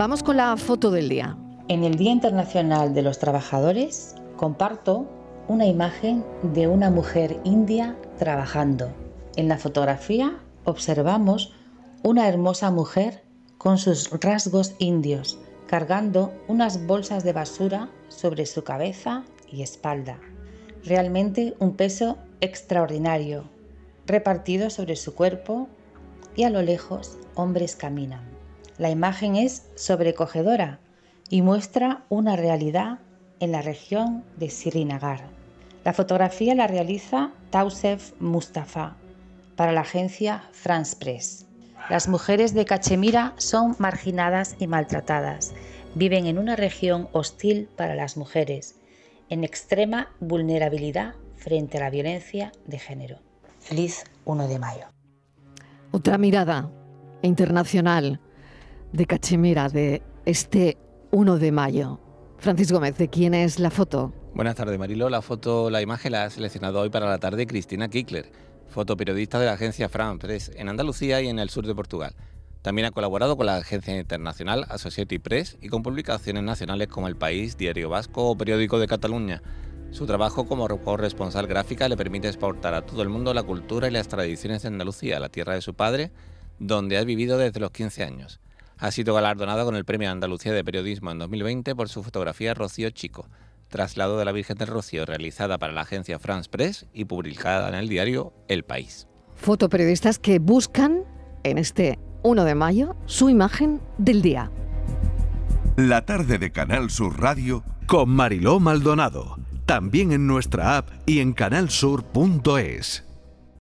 Vamos con la foto del día. En el Día Internacional de los Trabajadores comparto una imagen de una mujer india trabajando. En la fotografía observamos una hermosa mujer con sus rasgos indios, cargando unas bolsas de basura sobre su cabeza y espalda. Realmente un peso extraordinario, repartido sobre su cuerpo y a lo lejos hombres caminan. La imagen es sobrecogedora y muestra una realidad en la región de Srinagar. La fotografía la realiza Tausef Mustafa para la agencia France Press. Las mujeres de Cachemira son marginadas y maltratadas. Viven en una región hostil para las mujeres, en extrema vulnerabilidad frente a la violencia de género. Feliz 1 de mayo. Otra mirada internacional de Cachemira de este 1 de mayo. Francis Gómez, ¿de quién es la foto? Buenas tardes, Marilo. La foto, la imagen la ha seleccionado hoy para la tarde Cristina Kickler, fotoperiodista de la agencia Fran Press en Andalucía y en el sur de Portugal. También ha colaborado con la agencia internacional Associated Press y con publicaciones nacionales como El País, Diario Vasco o Periódico de Cataluña. Su trabajo como corresponsal gráfica le permite exportar a todo el mundo la cultura y las tradiciones de Andalucía, la tierra de su padre, donde ha vivido desde los 15 años. Ha sido galardonada con el Premio Andalucía de Periodismo en 2020 por su fotografía Rocío Chico, traslado de la Virgen del Rocío realizada para la agencia France Press y publicada en el diario El País. Fotoperiodistas que buscan en este 1 de mayo su imagen del día. La tarde de Canal Sur Radio con Mariló Maldonado también en nuestra app y en canalsur.es.